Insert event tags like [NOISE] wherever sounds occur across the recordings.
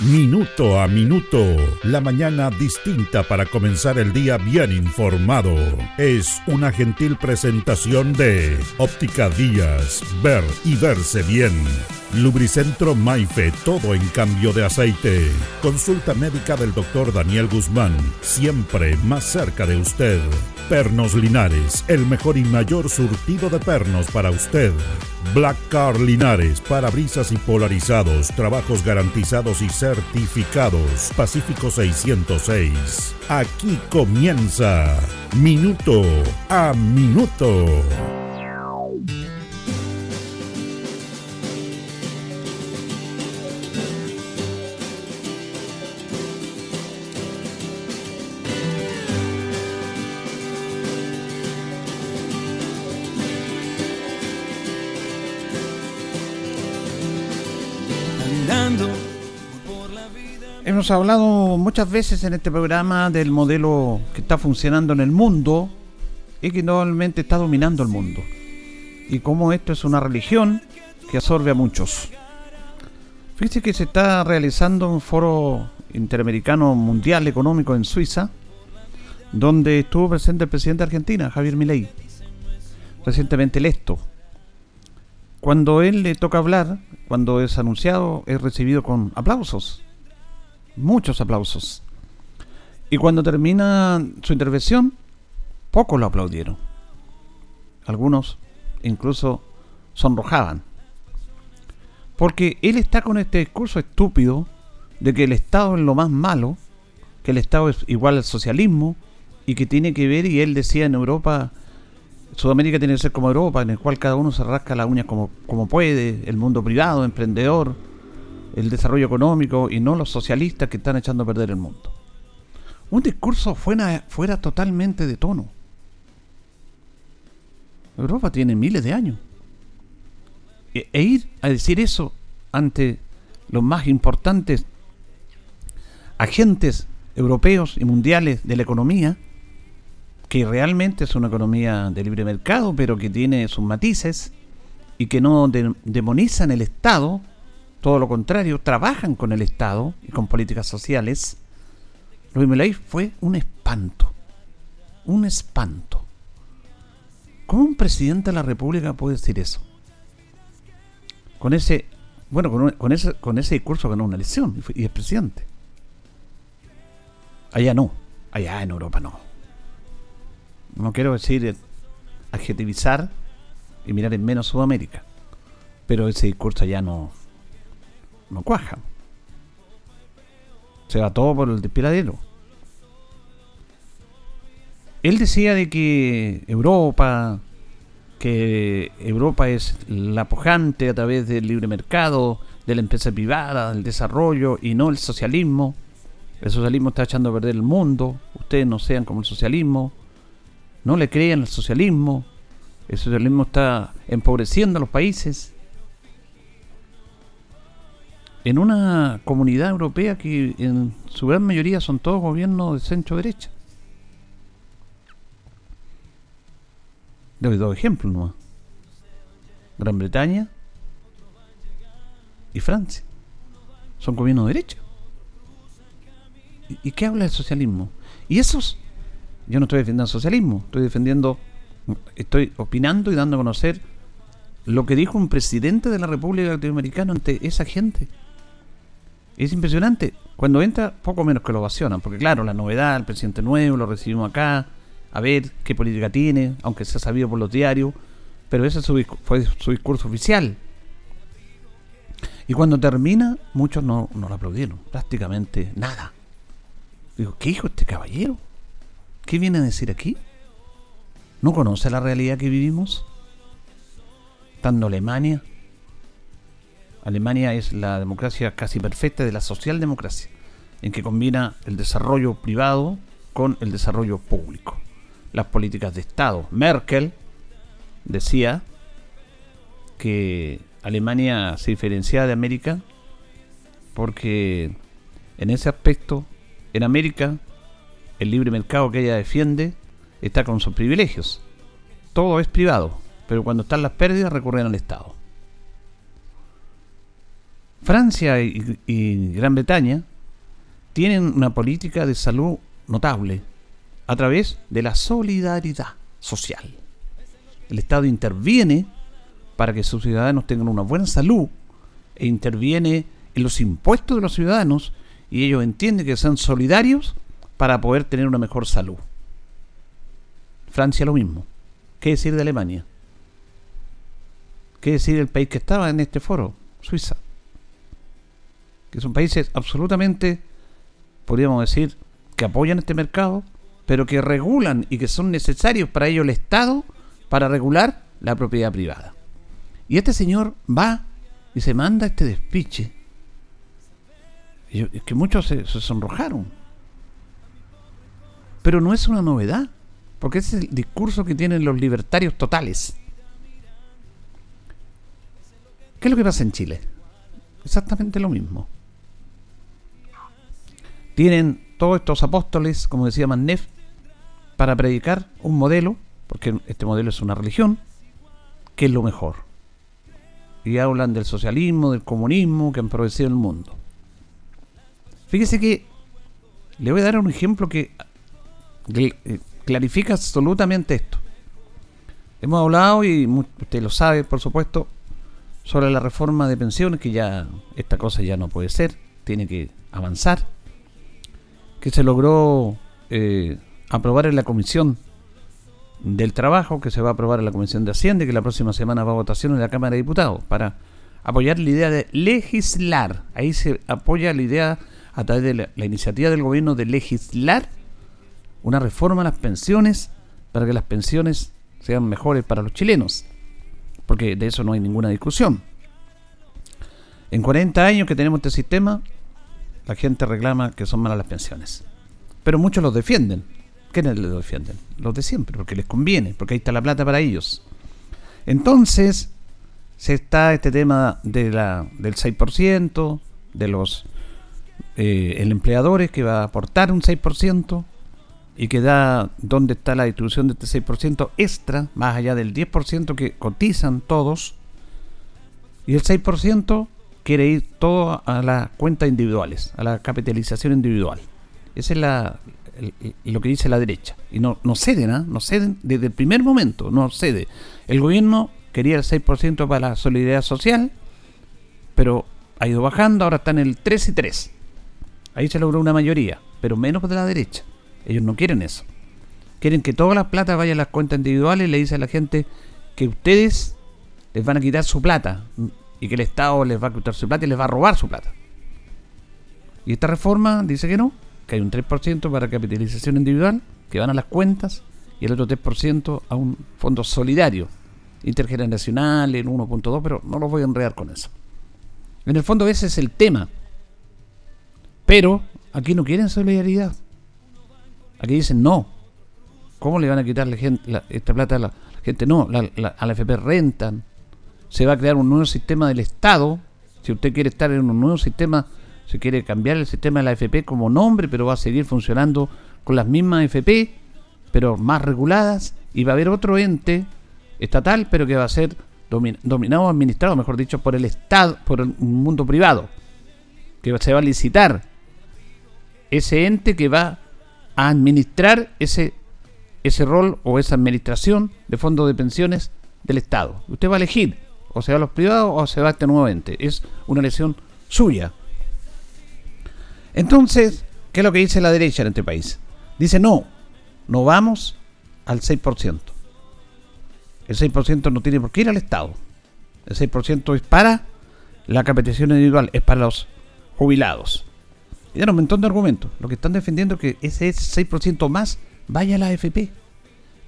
Minuto a Minuto, la mañana distinta para comenzar el día bien informado. Es una gentil presentación de Óptica Díaz, ver y verse bien. Lubricentro Maife, todo en cambio de aceite. Consulta médica del doctor Daniel Guzmán, siempre más cerca de usted. Pernos Linares, el mejor y mayor surtido de pernos para usted. Black Car Linares, parabrisas y polarizados, trabajos garantizados y certificados. Pacífico 606. Aquí comienza Minuto a Minuto. Hemos hablado muchas veces en este programa del modelo que está funcionando en el mundo y que normalmente está dominando el mundo. Y cómo esto es una religión que absorbe a muchos. Fíjese que se está realizando un foro interamericano mundial económico en Suiza, donde estuvo presente el presidente de Argentina, Javier Milei, recientemente electo. Cuando él le toca hablar, cuando es anunciado, es recibido con aplausos muchos aplausos. Y cuando termina su intervención, pocos lo aplaudieron. Algunos incluso sonrojaban. Porque él está con este discurso estúpido de que el Estado es lo más malo, que el Estado es igual al socialismo y que tiene que ver, y él decía en Europa, Sudamérica tiene que ser como Europa, en el cual cada uno se rasca la uña como, como puede, el mundo privado, emprendedor, el desarrollo económico y no los socialistas que están echando a perder el mundo. Un discurso fuera, fuera totalmente de tono. Europa tiene miles de años. E, e ir a decir eso ante los más importantes agentes europeos y mundiales de la economía, que realmente es una economía de libre mercado, pero que tiene sus matices y que no demonizan el Estado todo lo contrario, trabajan con el Estado y con políticas sociales. Luis Milei fue un espanto. Un espanto. ¿Cómo un presidente de la República puede decir eso? Con ese, bueno, con, ese, con ese discurso ganó una elección y, es presidente. Allá no, allá en Europa no. No quiero decir adjetivizar y mirar en menos Sudamérica, pero ese discurso allá no, no cuaja. Se va todo por el despiladero. Él decía de que Europa, que Europa es la pujante a través del libre mercado, de la empresa privada, del desarrollo y no el socialismo. El socialismo está echando a perder el mundo. Ustedes no sean como el socialismo. No le crean al socialismo. El socialismo está empobreciendo a los países en una comunidad europea que en su gran mayoría son todos gobiernos de centro derecha. Le doy dos ejemplos nomás. Gran Bretaña y Francia. Son gobiernos de derecha. ¿Y, qué habla del socialismo? Y esos, yo no estoy defendiendo el socialismo, estoy defendiendo, estoy opinando y dando a conocer lo que dijo un presidente de la República Latinoamericana ante esa gente. Es impresionante. Cuando entra, poco menos que lo ovacionan. Porque claro, la novedad, el presidente nuevo, lo recibimos acá, a ver qué política tiene, aunque se ha sabido por los diarios. Pero ese fue su discurso oficial. Y cuando termina, muchos no, no lo aplaudieron. Prácticamente nada. Digo, ¿qué hijo este caballero? ¿Qué viene a decir aquí? ¿No conoce la realidad que vivimos? Alemania, Alemania es la democracia casi perfecta de la socialdemocracia, en que combina el desarrollo privado con el desarrollo público. Las políticas de Estado. Merkel decía que Alemania se diferencia de América porque en ese aspecto, en América, el libre mercado que ella defiende está con sus privilegios. Todo es privado, pero cuando están las pérdidas recurren al Estado. Francia y, Gran Bretaña tienen una política de salud notable a través de la solidaridad social. El Estado interviene para que sus ciudadanos tengan una buena salud e interviene en los impuestos de los ciudadanos y ellos entienden que sean solidarios para poder tener una mejor salud. Francia lo mismo. ¿Qué decir de Alemania? ¿Qué decir del país que estaba en este foro? Suiza. Que son países absolutamente, podríamos decir, que apoyan este mercado, pero que regulan y que son necesarios para ello el Estado para regular la propiedad privada. Y este señor va y se manda este despiche. Es que muchos se, se sonrojaron. Pero no es una novedad, porque ese es el discurso que tienen los libertarios totales. ¿Qué es lo que pasa en Chile? Exactamente lo mismo. Tienen todos estos apóstoles, como decía Manef, para predicar un modelo, porque este modelo es una religión, que es lo mejor. Y hablan del socialismo, del comunismo que han progresado el mundo. Fíjese que le voy a dar un ejemplo que eh, clarifica absolutamente esto. Hemos hablado, y usted lo sabe, por supuesto, sobre la reforma de pensiones, que ya esta cosa ya no puede ser, tiene que avanzar, que se logró eh, aprobar en la Comisión del Trabajo, que se va a aprobar en la Comisión de Hacienda, que la próxima semana va a votación en la Cámara de Diputados, para apoyar la idea de legislar. Ahí se apoya la idea a través de la iniciativa del gobierno de legislar una reforma a las pensiones para que las pensiones sean mejores para los chilenos porque de eso no hay ninguna discusión. En 40 años que tenemos este sistema, la gente reclama que son malas las pensiones. Pero muchos los defienden. ¿Quiénes los defienden? Los de siempre, porque les conviene, porque ahí está la plata para ellos. Entonces, se está este tema de la, del 6%, de los eh, empleadores que va a aportar un 6%, y que da dónde está la distribución de este 6% extra, más allá del 10% que cotizan todos, y el 6% quiere ir todo a las cuentas individuales, a la capitalización individual. Esa es la, lo que dice la derecha. Y no, no ceden, ¿ah? no ceden desde el primer momento, no cede. El gobierno quería el 6% para la solidaridad social, pero ha ido bajando, ahora está en el 3 y 3. Ahí se logró una mayoría, pero menos de la derecha. Ellos no quieren eso. Quieren que toda la plata vaya a las cuentas individuales y le dice a la gente que ustedes les van a quitar su plata y que el Estado les va a quitar su plata y les va a robar su plata. Y esta reforma dice que no, que hay un 3% para capitalización individual, que van a las cuentas, y el otro 3% a un fondo solidario, intergeneracional, en 1.2, pero no lo voy a enredar con eso. En el fondo ese es el tema. Pero aquí no quieren solidaridad. Aquí dicen no. ¿Cómo le van a quitar esta plata a la, gente? No, a la FP rentan. Se va a crear un nuevo sistema del Estado. Si usted quiere estar en un nuevo sistema, se quiere cambiar el sistema de la FP como nombre, pero va a seguir funcionando con las mismas FP, pero más reguladas. Y va a haber otro ente estatal, pero que va a ser dominado o administrado, mejor dicho, por el Estado, por un mundo privado. Que se va a licitar ese ente que va a administrar ese, ese rol o esa administración de fondos de pensiones del Estado. Usted va a elegir, o se va a los privados o se va a este nuevo ente. Es una elección suya. Entonces, ¿qué es lo que dice la derecha en este país? Dice, no, no vamos al 6%. El 6% no tiene por qué ir al Estado. El 6% es para la capitación individual, es para los jubilados. Y dan un montón de argumentos. Lo que están defendiendo es que ese 6% más vaya a la AFP.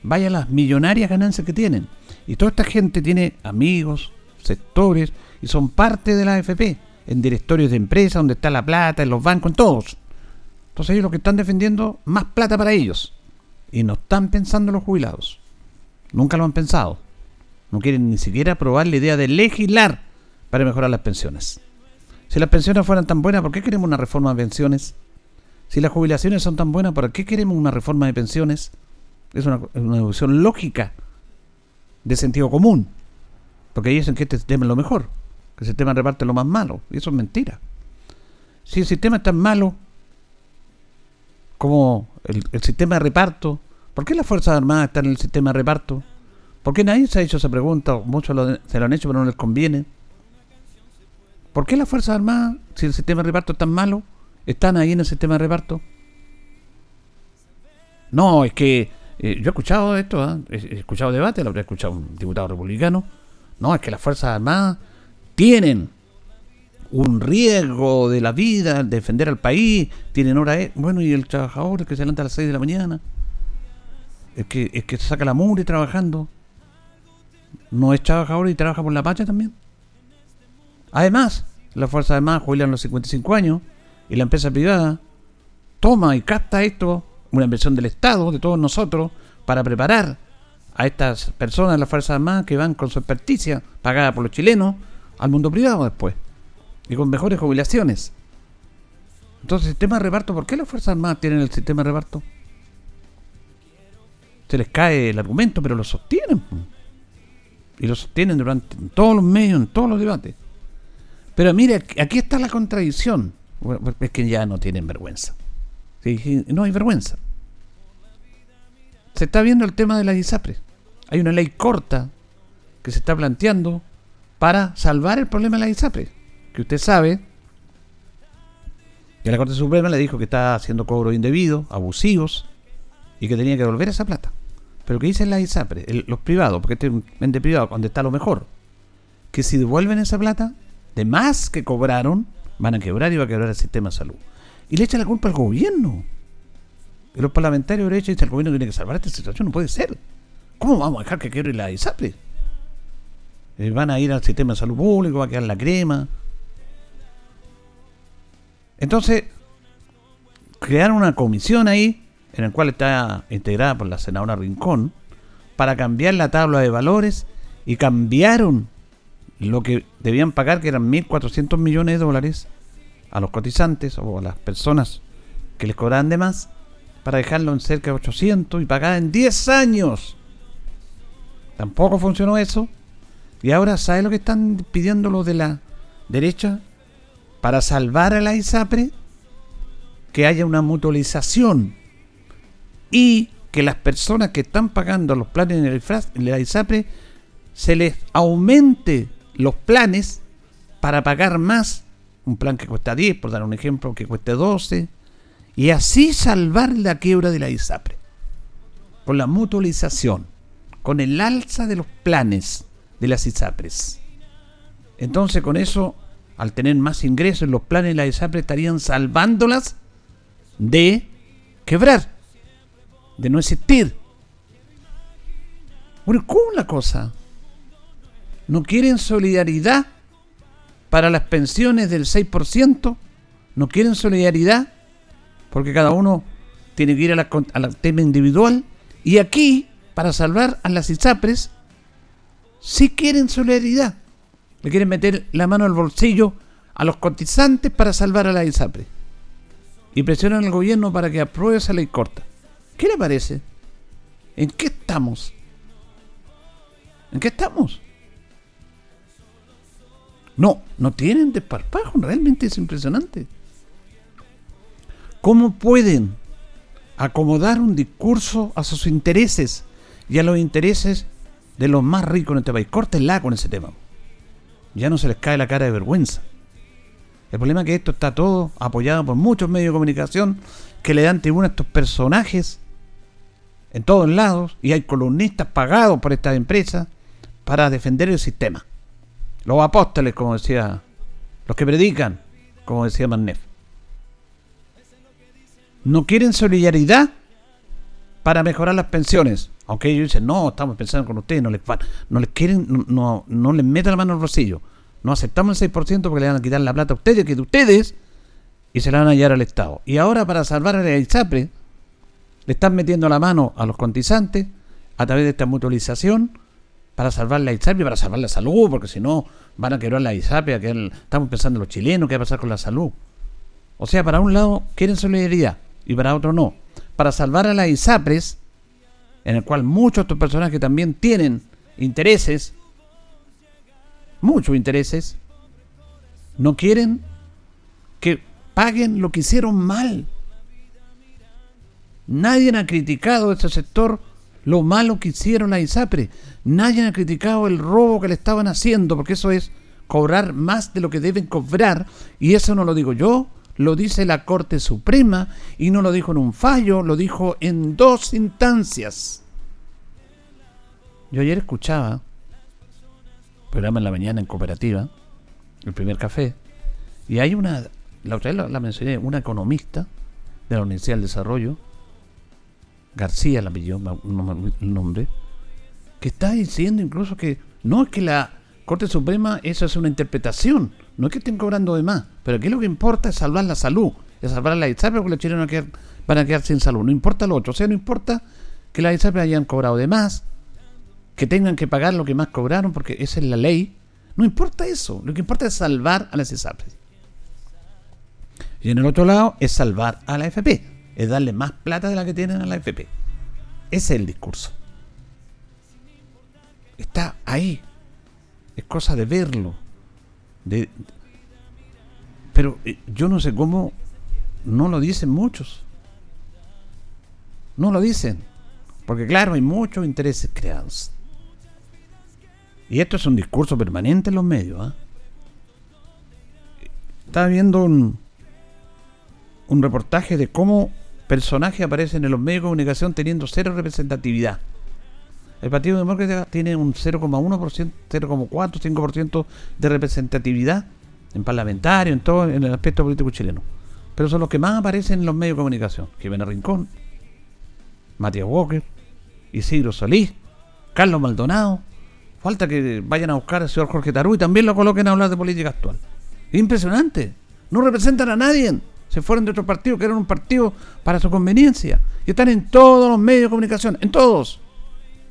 Vaya a las millonarias ganancias que tienen. Y toda esta gente tiene amigos, sectores, y son parte de la AFP. En directorios de empresas, donde está la plata, en los bancos, en todos. Entonces ellos lo que están defendiendo, más plata para ellos. Y no están pensando en los jubilados. Nunca lo han pensado. No quieren ni siquiera aprobar la idea de legislar para mejorar las pensiones. Si las pensiones fueran tan buenas, ¿por qué queremos una reforma de pensiones? Si las jubilaciones son tan buenas, ¿por qué queremos una reforma de pensiones? Es una, evolución lógica. De sentido común. Porque dicen que este sistema es lo mejor, que el sistema es lo más malo. Y eso es mentira. Si el sistema es tan malo como el, sistema de reparto, ¿por qué las Fuerzas Armadas están en el sistema de reparto? ¿Por qué nadie se ha hecho esa pregunta? Muchos se lo han hecho, pero no les conviene. ¿Por qué las Fuerzas Armadas, si el sistema de reparto es tan malo, están ahí en el sistema de reparto? No, es que eh, yo he escuchado esto, ¿ah? he, escuchado debate, lo habría escuchado un diputado republicano. No, es que las Fuerzas Armadas tienen un riesgo de la vida, defender al país, tienen hora. E-, bueno, y el trabajador que se levanta a las 6 de la mañana, es que, es que saca la mugre trabajando, no es trabajador y trabaja por la pacha también. Además, las Fuerzas Armadas jubilan los 55 años y la empresa privada toma y capta esto, una inversión del Estado, de todos nosotros, para preparar a estas personas de las Fuerzas Armadas que van con su experticia, pagada por los chilenos, al mundo privado después. Y con mejores jubilaciones. Entonces, sistema de reparto, ¿por qué las Fuerzas Armadas tienen el sistema de reparto? Se les cae el argumento, pero lo sostienen. Y lo sostienen durante todos los medios, en todos los debates. Pero mire, aquí está la contradicción. es que ya no tienen vergüenza. No hay vergüenza. Se está viendo el tema de la ISAPRE. Hay una ley corta que se está planteando para salvar el problema de la ISAPRE. Que usted sabe que la Corte Suprema le dijo que está haciendo cobros indebidos, abusivos, y que tenía que devolver esa plata. Pero que dicen la ISAPRE, los privados, porque este es ente privado, donde está lo mejor, que si devuelven esa plata, de más que cobraron, van a quebrar y va a quebrar el sistema de salud. Y le echa la culpa al gobierno. Y los parlamentarios de derecha dicen el gobierno tiene que salvar esta situación, no puede ser. ¿Cómo vamos a dejar que quiebre la ISAPRE? Eh, van a ir al sistema de salud público, va a quedar la crema. Entonces, crearon una comisión ahí, en la cual está integrada por la senadora Rincón, para cambiar la tabla de valores y cambiaron lo que debían pagar, que eran 1.400 millones de dólares, a los cotizantes o a las personas que les cobraban de más, para dejarlo en cerca de 800 y pagar en 10 años. Tampoco funcionó eso. Y ahora, ¿sabe lo que están pidiendo los de la derecha? Para salvar a la ISAPRE, que haya una mutualización y que las personas que están pagando los planes en la ISAPRE se les aumente los planes para pagar más. Un plan que cuesta 10, por dar un ejemplo, que cueste 12. Y así salvar la quiebra de la ISAPRE. Con la mutualización. Con el alza de los planes de las ISAPRES. Entonces con eso, al tener más ingresos los planes de la ISAPRE, estarían salvándolas de quebrar. De no existir. Bueno, ¿cómo la cosa? no quieren solidaridad para las pensiones del 6%, no quieren solidaridad porque cada uno tiene que ir a la, tema individual y aquí, para salvar a las ISAPRES, sí quieren solidaridad. Le quieren meter la mano al bolsillo a los cotizantes para salvar a la ISAPRES. Y presionan al gobierno para que apruebe esa ley corta. ¿Qué le parece? ¿En qué estamos? ¿En qué estamos? No, no tienen desparpajo, realmente es impresionante. ¿Cómo pueden acomodar un discurso a sus intereses y a los intereses de los más ricos en este país? Córtenla con ese tema. Ya no se les cae la cara de vergüenza. El problema es que esto está todo apoyado por muchos medios de comunicación que le dan tribuna a estos personajes en todos lados y hay columnistas pagados por estas empresas para defender el sistema. Los apóstoles, como decía, los que predican, como decía Manef. No quieren solidaridad para mejorar las pensiones. Aunque ellos dicen, no, estamos pensando con ustedes, no les, no les quieren, no, no les metan la mano al bolsillo. No aceptamos el 6% porque le van a quitar la plata a ustedes, que de ustedes, y se la van a llevar al Estado. Y ahora para salvar a ISAPRE, le están metiendo la mano a los cotizantes a través de esta mutualización para salvar la ISAPI, para salvar la salud, porque si no van a quebrar la ISAPI, que estamos pensando los chilenos, qué va a pasar con la salud. O sea, para un lado quieren solidaridad y para otro no. Para salvar a las ISAPRES, en el cual muchos de estos personajes también tienen intereses, muchos intereses, no quieren que paguen lo que hicieron mal. Nadie ha criticado este sector lo malo que hicieron la ISAPRE. Nadie ha criticado el robo que le estaban haciendo, porque eso es cobrar más de lo que deben cobrar. Y eso no lo digo yo, lo dice la Corte Suprema y no lo dijo en un fallo, lo dijo en dos instancias. Yo ayer escuchaba, programa en la mañana en cooperativa, el primer café, y hay una, la otra vez la, mencioné, una economista de la Universidad del Desarrollo, García la pidió el nombre, que está diciendo incluso que no es que la Corte Suprema, eso es una interpretación, no es que estén cobrando de más, pero aquí lo que importa es salvar la salud, es salvar la ISAPRE porque los chilenos van a, quedar, sin salud, no importa lo otro, o sea, no importa que la ISAPRE hayan cobrado de más, que tengan que pagar lo que más cobraron porque esa es la ley, no importa eso, lo que importa es salvar a las ISAPRE. Y en el otro lado es salvar a la FP, es darle más plata de la que tienen a la FP. Ese es el discurso. Está ahí. Es cosa de verlo. De, pero eh, yo no sé cómo no lo dicen muchos. No lo dicen. Porque claro, hay muchos intereses creados. Y esto es un discurso permanente en los medios. ¿ah? Estaba viendo un, un reportaje de cómo personajes aparecen en los medios de comunicación teniendo cero representatividad. El Partido Demócrata tiene un 0,1%, 0,4, 5% de representatividad en parlamentario, en todo, en el aspecto político chileno. Pero son los que más aparecen en los medios de comunicación. Jiménez Rincón, Matías Walker, Isidro Solís, Carlos Maldonado. Falta que vayan a buscar al señor Jorge Tarú y también lo coloquen a hablar de política actual. Impresionante. No representan a nadie. Se fueron de otro partido que era un partido para su conveniencia. Y están en todos los medios de comunicación, en todos.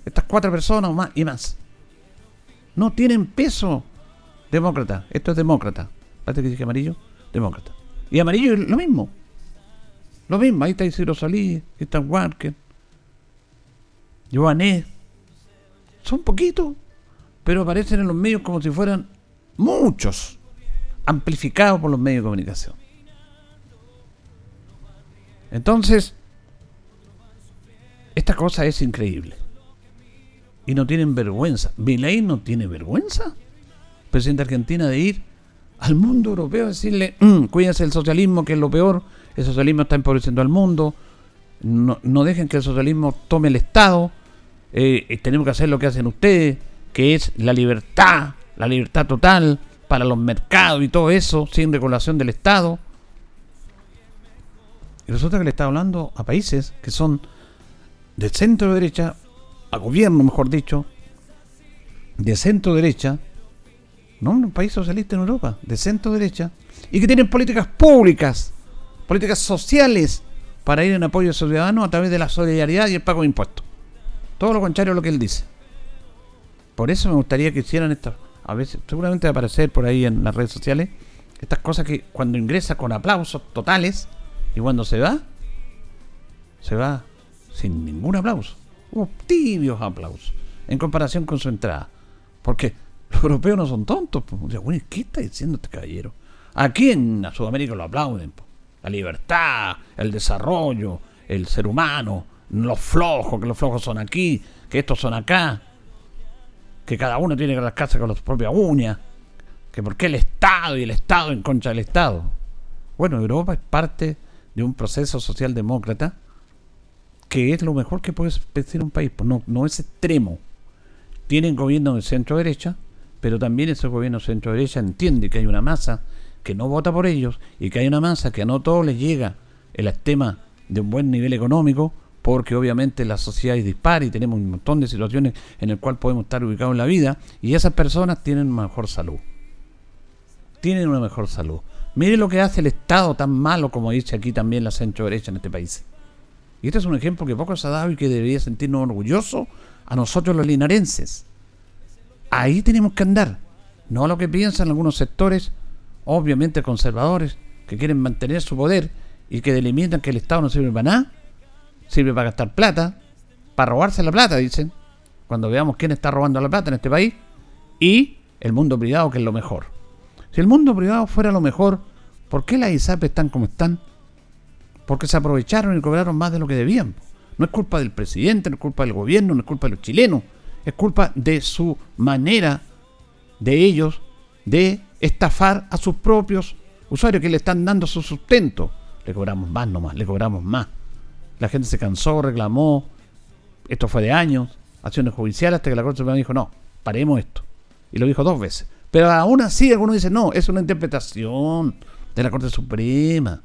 Estas cuatro personas más y más. No tienen peso. Demócrata. Esto es demócrata. ¿Parece que dije amarillo? Demócrata. Y amarillo es lo mismo. Lo mismo. Ahí está Isidro Salí, ahí está Walker. Joané. Son poquitos. Pero aparecen en los medios como si fueran muchos. Amplificados por los medios de comunicación. Entonces, esta cosa es increíble y no tienen vergüenza. ¿Milei no tiene vergüenza? Presidente de Argentina de ir al mundo europeo a decirle, mm, cuídense del socialismo, que es lo peor, el socialismo está empobreciendo al mundo, no, dejen que el socialismo tome el Estado, eh, eh, tenemos que hacer lo que hacen ustedes, que es la libertad, la libertad total para los mercados y todo eso, sin regulación del Estado. Resulta que le está hablando a países que son de centro derecha a gobierno, mejor dicho, de centro derecha, no un país socialista en Europa, de centro derecha, y que tienen políticas públicas, políticas sociales para ir en apoyo a ciudadanos a través de la solidaridad y el pago de impuestos. Todo lo contrario a lo que él dice. Por eso me gustaría que hicieran esto. A veces, seguramente va a aparecer por ahí en las redes sociales, estas cosas que cuando ingresa con aplausos totales y cuando se va, se va sin ningún aplauso hubo tibios aplausos en comparación con su entrada. Porque los europeos no son tontos. ¿Qué está diciendo este caballero? Aquí en Sudamérica lo aplauden. La libertad, el desarrollo, el ser humano, los flojos, que los flojos son aquí, que estos son acá, que cada uno tiene que rascarse con las propias uñas, que por qué el Estado y el Estado en contra del Estado. Bueno, Europa es parte de un proceso socialdemócrata que es lo mejor que puede decir un país. Pues no, no es extremo. Tienen gobierno de centro derecha, pero también ese gobierno de centro derecha entiende que hay una masa que no vota por ellos y que hay una masa que a no todos les llega el tema de un buen nivel económico, porque obviamente la sociedad es y tenemos un montón de situaciones en el cual podemos estar ubicados en la vida y esas personas tienen mejor salud. Tienen una mejor salud. Mire lo que hace el Estado tan malo como dice aquí también la centro derecha en este país. Y este es un ejemplo que poco se ha dado y que debería sentirnos orgullosos a nosotros los linarenses. Ahí tenemos que andar, no a lo que piensan algunos sectores, obviamente conservadores, que quieren mantener su poder y que delimitan que el Estado no sirve para nada, sirve para gastar plata, para robarse la plata, dicen, cuando veamos quién está robando la plata en este país, y el mundo privado, que es lo mejor. Si el mundo privado fuera lo mejor, ¿por qué las ISAP están como están? Porque se aprovecharon y cobraron más de lo que debían. No es culpa del presidente, no es culpa del gobierno, no es culpa de los chilenos, es culpa de su manera de ellos de estafar a sus propios usuarios que le están dando su sustento. Le cobramos más nomás, le cobramos más. La gente se cansó, reclamó. Esto fue de años, acciones judiciales, hasta que la Corte Suprema dijo, no, paremos esto. Y lo dijo dos veces. Pero aún así algunos dicen, no, es una interpretación de la Corte Suprema.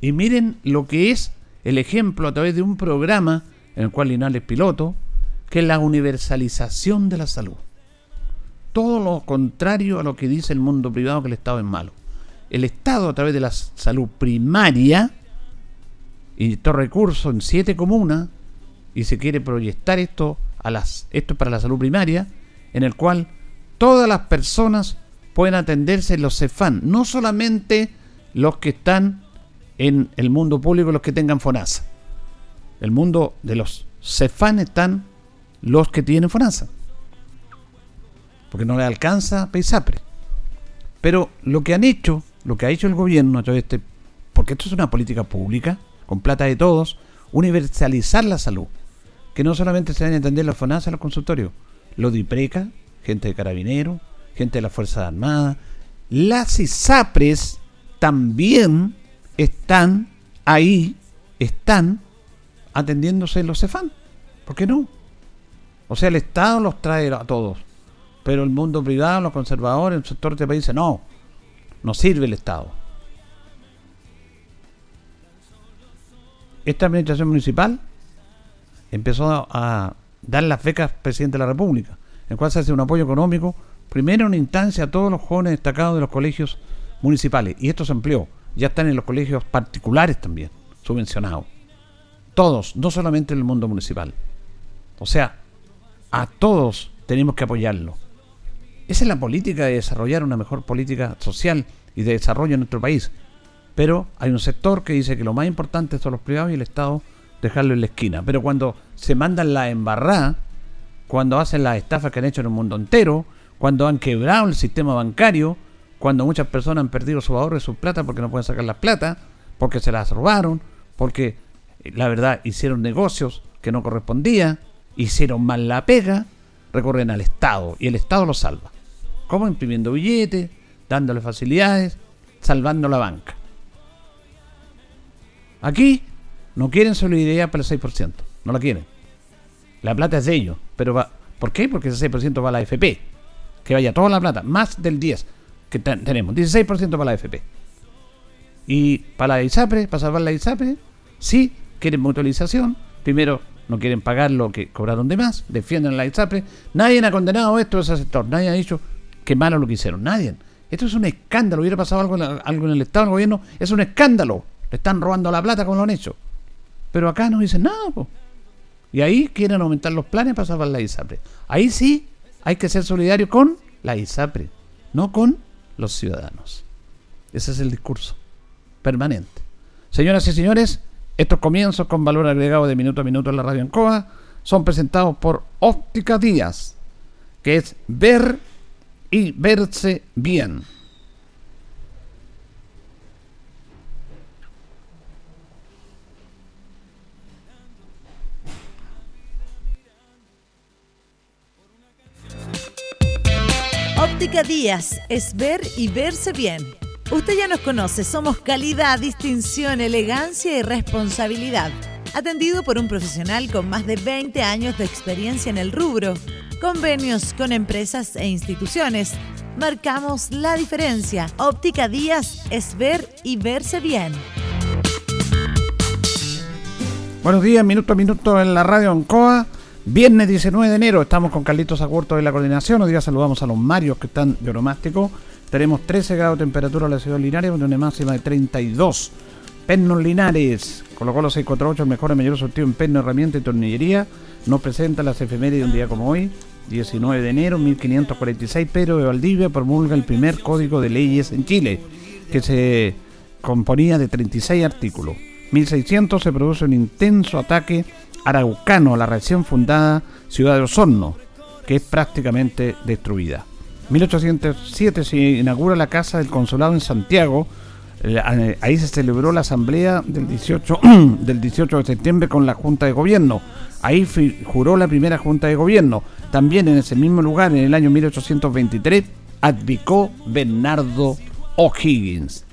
Y miren lo que es el ejemplo a través de un programa en el cual Linares piloto, que es la universalización de la salud. Todo lo contrario a lo que dice el mundo privado que el Estado es malo. El Estado a través de la salud primaria y estos recursos en siete comunas y se quiere proyectar esto a las esto para la salud primaria en el cual todas las personas pueden atenderse en los CEFAN, no solamente los que están en el mundo público, los que tengan FONASA. El mundo de los CEFAN están los que tienen FONASA. Porque no le alcanza PEISAPRE. Pero lo que han hecho, lo que ha hecho el gobierno a través de porque esto es una política pública, con plata de todos, universalizar la salud. Que no solamente se a entender los FONASA, los consultorios, los DIPRECA, gente de carabineros, gente de las Fuerzas Armadas, las ISAPRES también están ahí, están atendiéndose los CEFAN. ¿Por qué no? O sea, el Estado los trae a todos. Pero el mundo privado, los conservadores, el sector de país dice, no, no sirve el Estado. Esta administración municipal empezó a dar las becas presidente de la República, en cual se hace un apoyo económico, primero en instancia a todos los jóvenes destacados de los colegios municipales. Y esto se amplió ya están en los colegios particulares también, subvencionados. Todos, no solamente en el mundo municipal. O sea, a todos tenemos que apoyarlo. Esa es la política de desarrollar una mejor política social y de desarrollo en nuestro país. Pero hay un sector que dice que lo más importante son los privados y el Estado dejarlo en la esquina. Pero cuando se mandan la embarrada, cuando hacen las estafas que han hecho en el mundo entero, cuando han quebrado el sistema bancario, cuando muchas personas han perdido su ahorro y su plata porque no pueden sacar la plata, porque se las robaron, porque eh, la verdad hicieron negocios que no correspondían, hicieron mal la pega, recorren al Estado y el Estado los salva. ¿Cómo? Imprimiendo billetes, dándole facilidades, salvando la banca. Aquí no quieren solidaridad para el 6%, no la quieren. La plata es de ellos, pero va, ¿por qué? Porque ese 6% va a la FP, que vaya toda la plata, más del 10% que tenemos, 16% para la FP. Y para la ISAPRE, para salvar la ISAPRE, sí quieren mutualización. Primero, no quieren pagar lo que cobraron de más, defienden la ISAPRE. Nadie ha condenado esto a ese sector, nadie ha dicho que malo lo que hicieron, nadie. Esto es un escándalo, hubiera pasado algo algo en el Estado, en el gobierno, es un escándalo. Le están robando la plata como lo han hecho. Pero acá no dicen nada, Y ahí quieren aumentar los planes para salvar la ISAPRE. Ahí sí hay que ser solidario con la ISAPRE, no con los ciudadanos. Ese es el discurso permanente. Señoras y señores, estos comienzos con valor agregado de minuto a minuto en la radio Ancoa son presentados por Óptica Díaz, que es ver y verse bien. Óptica Díaz es ver y verse bien. Usted ya nos conoce, somos calidad, distinción, elegancia y responsabilidad. Atendido por un profesional con más de 20 años de experiencia en el rubro, convenios con empresas e instituciones. Marcamos la diferencia. Óptica Díaz es ver y verse bien. Buenos días, minuto a minuto en la radio Ancoa. Viernes 19 de enero estamos con Carlitos Agurto de la coordinación. Hoy día saludamos a los Marios que están de Tenemos 13 grados de temperatura en la ciudad de Linares, una máxima de 32. Pernos Linares, colocó los 648, el mejor y mayor sorteo en perno, herramienta y tornillería. Nos presenta las efemérides de un día como hoy, 19 de enero 1546. Pedro de Valdivia promulga el primer código de leyes en Chile, que se componía de 36 artículos. 1600 se produce un intenso ataque araucano la recién fundada ciudad de Osorno, que es prácticamente destruida. 1807 se inaugura la Casa del Consulado en Santiago. Eh, ahí se celebró la asamblea del 18, [CLEARS THROAT] del 18 de septiembre con la Junta de Gobierno. Ahí juró la primera Junta de Gobierno. También en ese mismo lugar, en el año 1823, advicó Bernardo O'Higgins.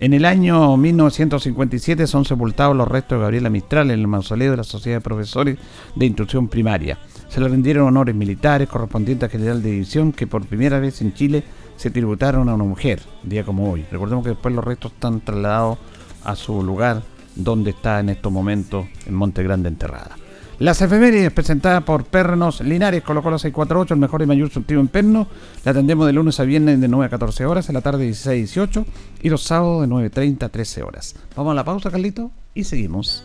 En el año 1957 son sepultados los restos de Gabriela Mistral en el mausoleo de la Sociedad de Profesores de Instrucción Primaria. Se le rindieron honores militares correspondientes a general de división que por primera vez en Chile se tributaron a una mujer, día como hoy. Recordemos que después los restos están trasladados a su lugar donde está en estos momentos en Monte Grande enterrada. Las efemérides presentadas por Pernos Linares, colocó la 648, el mejor y mayor surtido en perno. La atendemos de lunes a viernes de 9 a 14 horas, en la tarde 16 a 18 y los sábados de 9.30 a 13 horas. Vamos a la pausa, Carlito, y seguimos.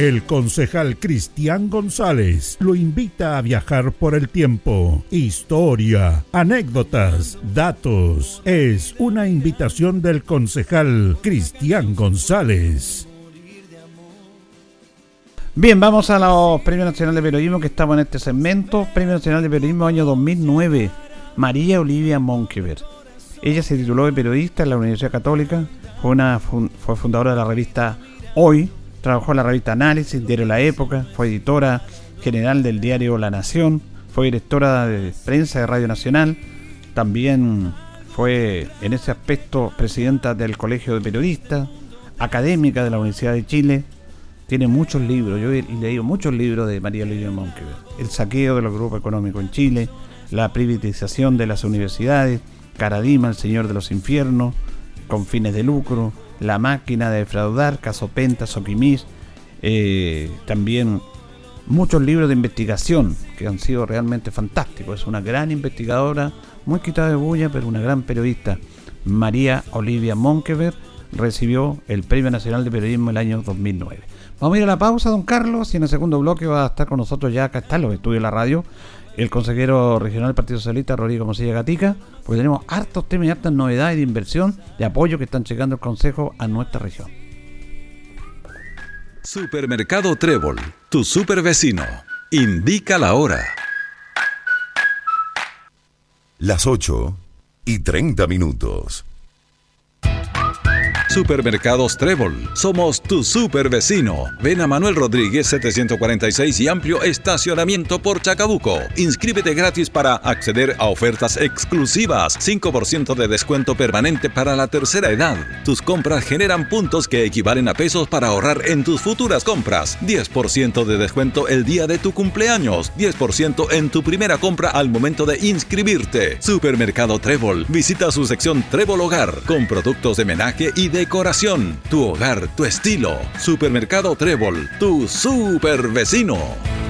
El concejal Cristian González lo invita a viajar por el tiempo. Historia, anécdotas, datos. Es una invitación del concejal Cristian González. Bien, vamos a los Premios Nacional de Periodismo que estamos en este segmento. Premio Nacional de Periodismo año 2009. María Olivia Monkever. Ella se tituló de periodista en la Universidad Católica. Fue, una, fue fundadora de la revista Hoy, Trabajó en la revista Análisis, diario La Época, fue editora general del diario La Nación, fue directora de prensa de Radio Nacional, también fue en ese aspecto presidenta del Colegio de Periodistas, académica de la Universidad de Chile, tiene muchos libros, yo he leído muchos libros de María Luisa Monkever, el saqueo de los grupos económicos en Chile, la privatización de las universidades, Caradima, el Señor de los Infiernos, con fines de lucro, la máquina de defraudar, Caso Penta, Soquimis, eh, también muchos libros de investigación que han sido realmente fantásticos. Es una gran investigadora, muy quitada de bulla, pero una gran periodista. María Olivia Monkever recibió el Premio Nacional de Periodismo el año 2009. Vamos a ir a la pausa, don Carlos, y en el segundo bloque va a estar con nosotros ya, acá está los estudios de la radio, el consejero regional del Partido Socialista, Rodrigo Mosilla Gatica, porque tenemos hartos temas y hartas novedades de inversión, de apoyo que están llegando el Consejo a nuestra región. Supermercado Trébol, tu super vecino. Indica la hora. Las 8 y 30 minutos. Supermercados Trébol. Somos tu super vecino. Ven a Manuel Rodríguez 746 y amplio estacionamiento por Chacabuco. Inscríbete gratis para acceder a ofertas exclusivas. 5% de descuento permanente para la tercera edad. Tus compras generan puntos que equivalen a pesos para ahorrar en tus futuras compras. 10% de descuento el día de tu cumpleaños. 10% en tu primera compra al momento de inscribirte. Supermercado Trébol. Visita su sección Trébol Hogar con productos de menaje y decoración. Tu hogar, tu estilo. Supermercado Trébol, tu super vecino.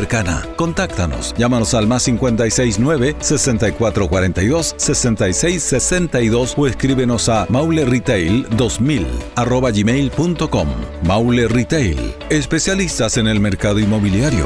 Contáctanos. Llámanos al más 569 6442 6662 o escríbenos a mauleretail2000 arroba gmail.com. Maule Retail, especialistas en el mercado inmobiliario.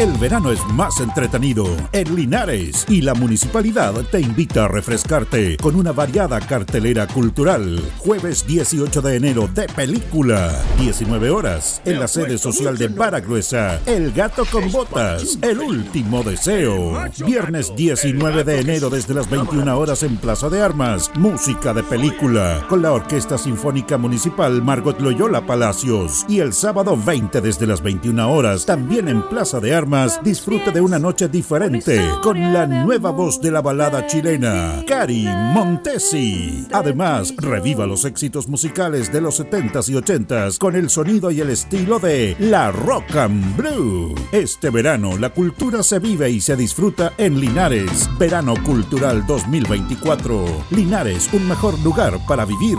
El verano es más entretenido en Linares y la municipalidad te invita a refrescarte con una variada cartelera cultural. Jueves 18 de enero de película, 19 horas, en la sede social de Baragruesa, El gato con botas, El último deseo. Viernes 19 de enero desde las 21 horas en Plaza de Armas, música de película con la Orquesta Sinfónica Municipal Margot Loyola Palacios. Y el sábado 20 desde las 21 horas, también en Plaza de Armas, disfrute de una noche diferente con la nueva voz de la balada chilena, Cari Montesi. Además, reviva los éxitos musicales de los 70s y 80s con el sonido y el estilo de la Rock and Blue. Este verano, la cultura se vive y se disfruta en Linares. Verano Cultural 2024. Linares, un mejor lugar para vivir.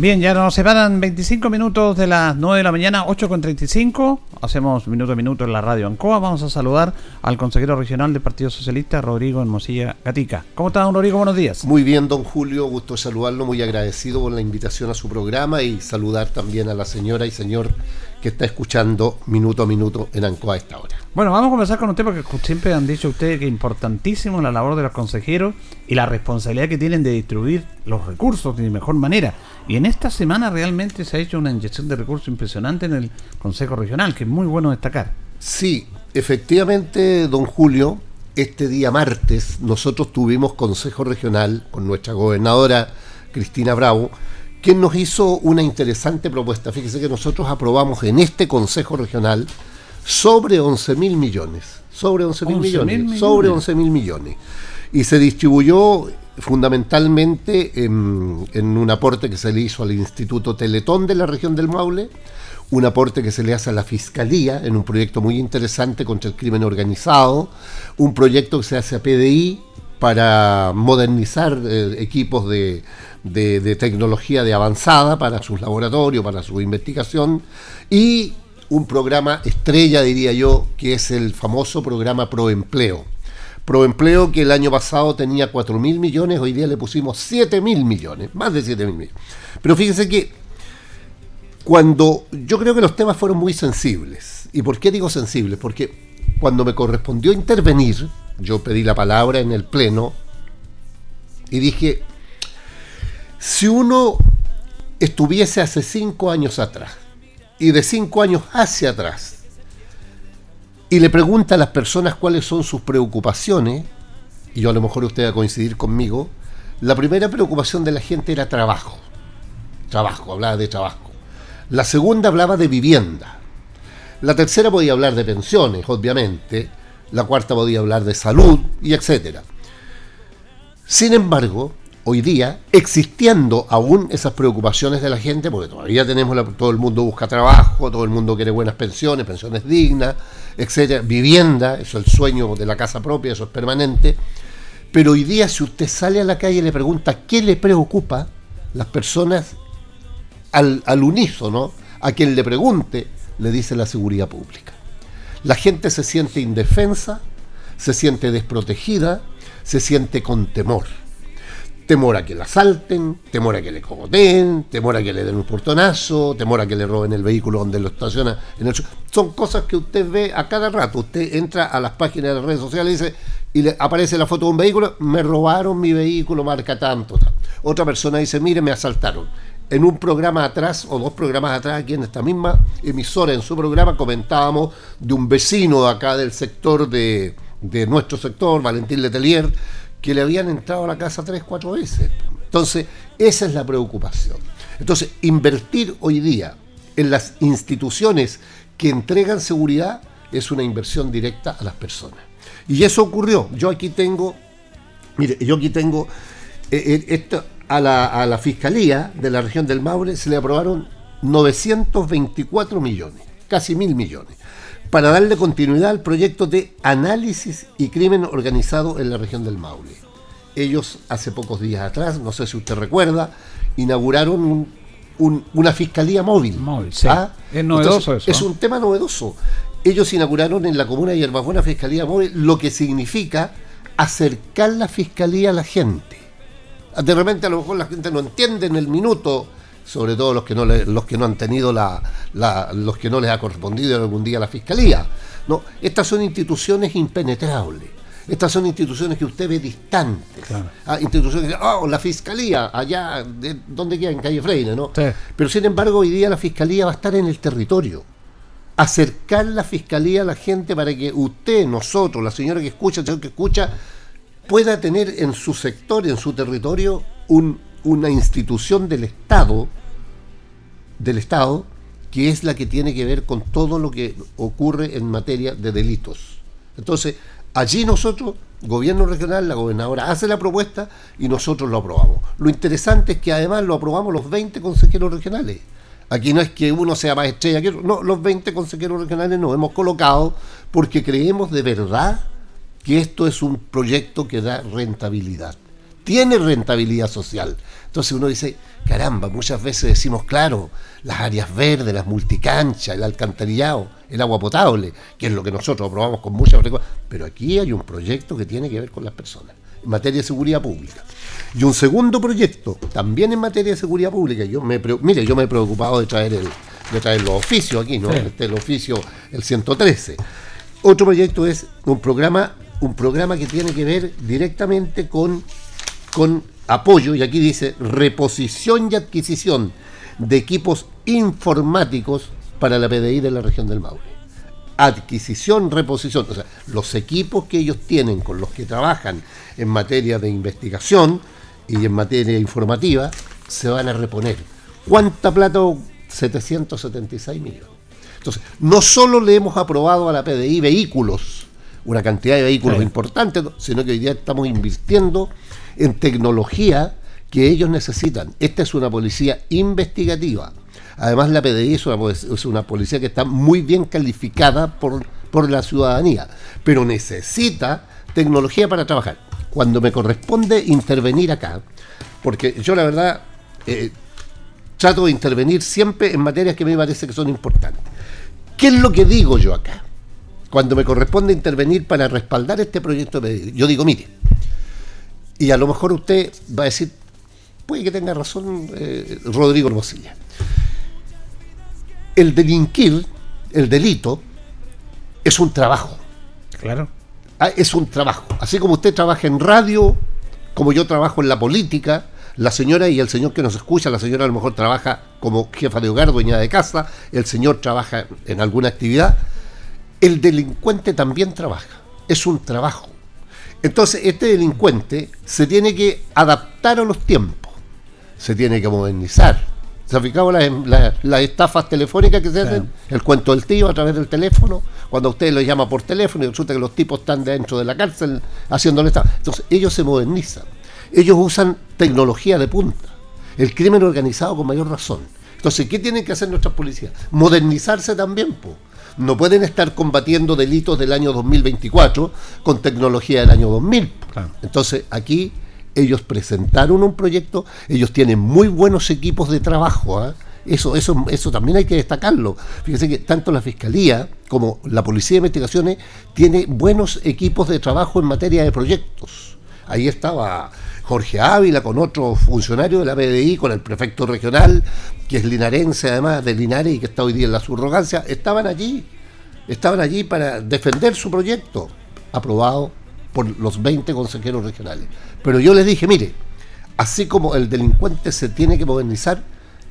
Bien, ya nos separan 25 minutos de las 9 de la mañana, 8 con 35. Hacemos minuto a minuto en la radio Ancoa. Vamos a saludar al consejero regional del Partido Socialista, Rodrigo Hermosilla Gatica. ¿Cómo está, don Rodrigo? Buenos días. Muy bien, don Julio. Gusto saludarlo. Muy agradecido por la invitación a su programa y saludar también a la señora y señor que está escuchando minuto a minuto en Ancoa a esta hora. Bueno, vamos a conversar con usted porque siempre han dicho ustedes que es importantísimo la labor de los consejeros y la responsabilidad que tienen de distribuir los recursos de mejor manera. Y en esta semana realmente se ha hecho una inyección de recursos impresionante en el Consejo Regional, que es muy bueno destacar. Sí, efectivamente, don Julio, este día martes nosotros tuvimos Consejo Regional con nuestra gobernadora Cristina Bravo, quien nos hizo una interesante propuesta. Fíjese que nosotros aprobamos en este Consejo Regional sobre 11 mil millones. Sobre 11 mil millones, Sobre 11 mil millones. Y se distribuyó fundamentalmente en, en, un aporte que se le hizo al Instituto Teletón de la región del Maule, un aporte que se le hace a la Fiscalía en un proyecto muy interesante contra el crimen organizado, un proyecto que se hace a PDI para modernizar eh, equipos de, de, tecnología de avanzada para sus laboratorios, para su investigación, y un programa estrella, diría yo, que es el famoso programa Proempleo. Proempleo que el año pasado tenía 4 mil millones, hoy día le pusimos 7 mil millones, más de 7 mil millones. Pero fíjense que cuando yo creo que los temas fueron muy sensibles. ¿Y por qué digo sensibles? Porque cuando me correspondió intervenir, yo pedí la palabra en el Pleno y dije, si uno estuviese hace cinco años atrás y de cinco años hacia atrás y le pregunta a las personas cuáles son sus preocupaciones, y yo a lo mejor usted va a coincidir conmigo, la primera preocupación de la gente era trabajo. Trabajo, hablaba de trabajo. La segunda hablaba de vivienda. La tercera podía hablar de pensiones, obviamente. La cuarta podía hablar de salud y etcétera. Sin embargo, hoy día, existiendo aún esas preocupaciones de la gente, porque todavía tenemos todo el mundo busca trabajo, todo el mundo quiere buenas pensiones, pensiones dignas, etcétera, vivienda, eso es el sueño de la casa propia, eso es permanente. Pero hoy día, si usted sale a la calle y le pregunta qué le preocupa, las personas al, al unísono, a quien le pregunte, le dice la seguridad pública. La gente se siente indefensa, se siente desprotegida, se siente con temor temor a que la asalten, temor a que le cogoteen, temor a que le den un portonazo, temor a que le roben el vehículo donde lo estaciona. En el... Son cosas que usted ve a cada rato. Usted entra a las páginas de las redes sociales y dice, y le aparece la foto de un vehículo, me robaron mi vehículo, marca tanto, Otra persona dice, mire, me asaltaron. En un programa atrás, o dos programas atrás, aquí en esta misma emisora, en su programa, comentábamos de un vecino acá del sector de, de nuestro sector, Valentín Letelier, que le habían entrado a la casa tres, cuatro veces. Entonces, esa es la preocupación. Entonces, invertir hoy día en las instituciones que entregan seguridad es una inversión directa a las personas. Y eso ocurrió. Yo aquí tengo, mire, yo aquí tengo, eh, eh, esto, a, la, a la Fiscalía de la región del Maule se le aprobaron 924 millones, casi mil millones. Para darle continuidad al proyecto de análisis y crimen organizado en la región del Maule. Ellos hace pocos días atrás, no sé si usted recuerda, inauguraron una fiscalía móvil. Móvil, sí. ¿Ah? Es novedoso eso. Es un tema novedoso. Ellos inauguraron en la comuna de Hierbabuena fiscalía móvil, lo que significa acercar la fiscalía a la gente. De repente a lo mejor la gente no entiende en el minuto sobre todo los que no, los que no han tenido la, los que no les ha correspondido algún día la fiscalía. No, estas son instituciones impenetrables. Estas son instituciones que usted ve distantes. Ah, instituciones que, oh, la fiscalía, allá, de, ¿dónde queda? En calle Freire, ¿no? Pero sin embargo, hoy día la fiscalía va a estar en el territorio. Acercar la fiscalía a la gente para que usted, nosotros, la señora que escucha, el señor que escucha, pueda tener en su sector, en su territorio, una institución del Estado del Estado, que es la que tiene que ver con todo lo que ocurre en materia de delitos. Entonces, allí nosotros, gobierno regional, la gobernadora hace la propuesta y nosotros lo aprobamos. Lo interesante es que además lo aprobamos los 20 consejeros regionales. Aquí no es que uno sea más estrella que otro, no, los 20 consejeros regionales nos hemos colocado porque creemos de verdad que esto es un proyecto que da rentabilidad. Tiene rentabilidad social. Entonces uno dice, caramba, muchas veces decimos, claro, las áreas verdes, las multicanchas, el alcantarillado, el agua potable, que es lo que nosotros aprobamos con mucha frecuencia. Pero aquí hay un proyecto que tiene que ver con las personas, en materia de seguridad pública. Y un segundo proyecto, también en materia de seguridad pública. Yo me, mire, yo me he preocupado de traer, el, de traer los oficios aquí, ¿no? Este, el oficio, el 113. Otro proyecto es un programa, un programa que tiene que ver directamente con, con apoyo, y aquí dice reposición y adquisición de equipos informáticos para la PDI de la región del Maule. Adquisición, reposición, o sea, los equipos que ellos tienen con los que trabajan en materia de investigación y en materia informativa se van a reponer. ¿Cuánta plata? 776 millones. Entonces, no solo le hemos aprobado a la PDI vehículos, una cantidad de vehículos importantes, sino que hoy día estamos invirtiendo en tecnología que ellos necesitan. Esta es una policía investigativa. Además, la PDI es una, policía que está muy bien calificada por, por la ciudadanía, pero necesita tecnología para trabajar. Cuando me corresponde intervenir acá, porque yo la verdad eh, trato de intervenir siempre en materias que me parece que son importantes. ¿Qué es lo que digo yo acá? Cuando me corresponde intervenir para respaldar este proyecto yo digo, mire, y a lo mejor usted va a decir, puede que tenga razón eh, Rodrigo Hermosilla. El delinquir, el delito, es un trabajo. Claro. Ah, es un trabajo. Así como usted trabaja en radio, como yo trabajo en la política, la señora y el señor que nos escucha, la señora a lo mejor trabaja como jefa de hogar, dueña de casa, el señor trabaja en alguna actividad, el delincuente también trabaja. Es un trabajo. Entonces, este delincuente se tiene que adaptar a los tiempos se tiene que modernizar. ¿Se ha fijado las, estafas telefónicas que se hacen? El cuento del tío a través del teléfono, cuando usted lo llama por teléfono y resulta que los tipos están dentro de la cárcel haciéndole estafa. Entonces, ellos se modernizan. Ellos usan tecnología de punta. El crimen organizado con mayor razón. Entonces, ¿qué tienen que hacer nuestras policías? Modernizarse también, po. No pueden estar combatiendo delitos del año 2024 con tecnología del año 2000. Entonces, aquí ellos presentaron un proyecto, ellos tienen muy buenos equipos de trabajo. ¿ah? Eso, eso, eso también hay que destacarlo. Fíjense que tanto la Fiscalía como la Policía de Investigaciones tiene buenos equipos de trabajo en materia de proyectos. Ahí estaba Jorge Ávila con otro funcionario de la PDI, con el prefecto regional, que es linarense además de Linares y que está hoy día en la subrogancia. Estaban allí, estaban allí para defender su proyecto, aprobado por los 20 consejeros regionales. Pero yo les dije, mire, así como el delincuente se tiene que modernizar,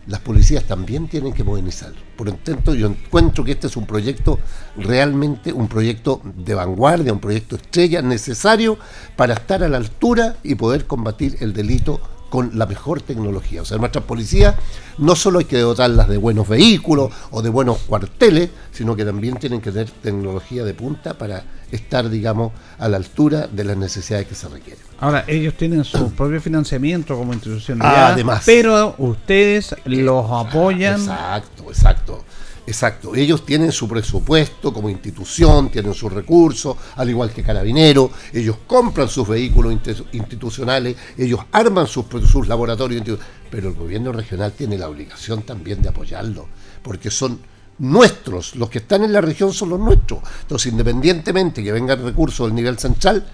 las policías también tienen que modernizar. Por tanto, yo encuentro que este es un proyecto realmente, un proyecto de vanguardia, un proyecto estrella necesario para estar a la altura y poder combatir el delito con la mejor tecnología. O sea, nuestras policías no solo hay que dotarlas de buenos vehículos o de buenos cuarteles, sino que también tienen que tener tecnología de punta para estar, digamos, a la altura de las necesidades que se requieren. Ahora, ellos tienen su [CLEARS THROAT] propio financiamiento como institución, además, pero ustedes los apoyan. Exacto, exacto. Exacto, ellos tienen su presupuesto como institución, tienen sus recursos, al igual que Carabinero, ellos compran sus vehículos institucionales, ellos arman sus, laboratorios, pero el gobierno regional tiene la obligación también de apoyarlo, porque son nuestros, los que están en la región son los nuestros. Entonces, independientemente que vengan recursos del nivel central,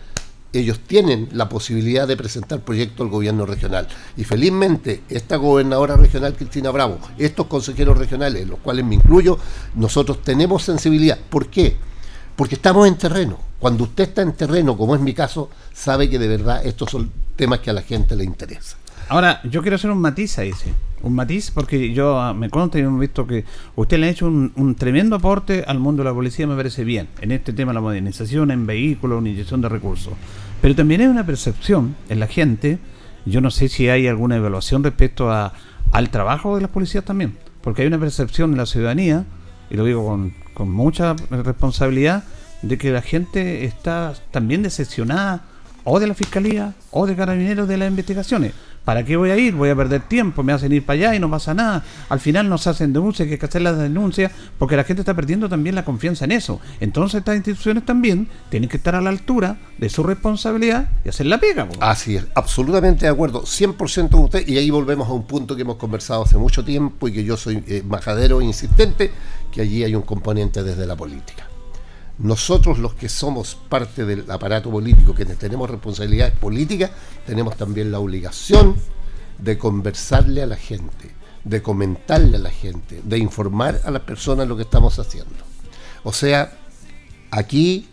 ellos tienen la posibilidad de presentar proyectos al gobierno regional. Y felizmente esta gobernadora regional, Cristina Bravo, estos consejeros regionales, los cuales me incluyo, nosotros tenemos sensibilidad. ¿Por qué? Porque estamos en terreno. Cuando usted está en terreno, como es mi caso, sabe que de verdad estos son temas que a la gente le interesa. Ahora, yo quiero hacer un matiz ahí, sí. Un matiz, porque yo ah, me consta y hemos visto que usted le ha hecho un, tremendo aporte al mundo de la policía, me parece bien, en este tema de la modernización, en vehículos, en inyección de recursos. Pero también hay una percepción en la gente, yo no sé si hay alguna evaluación respecto a, al trabajo de las policías también, porque hay una percepción en la ciudadanía, y lo digo con, con mucha responsabilidad, de que la gente está también decepcionada o de la fiscalía o de carabineros de las investigaciones. ¿Para qué voy a ir? Voy a perder tiempo, me hacen ir para allá y no pasa nada. Al final nos hacen denuncias, hay que hacer las denuncias, porque la gente está perdiendo también la confianza en eso. Entonces estas instituciones también tienen que estar a la altura de su responsabilidad y hacer la pega. Así es, absolutamente de acuerdo, 100% con usted, y ahí volvemos a un punto que hemos conversado hace mucho tiempo y que yo soy eh, majadero e insistente, que allí hay un componente desde la política nosotros los que somos parte del aparato político, que tenemos responsabilidades políticas, tenemos también la obligación de conversarle a la gente, de comentarle a la gente, de informar a las personas lo que estamos haciendo. O sea, aquí,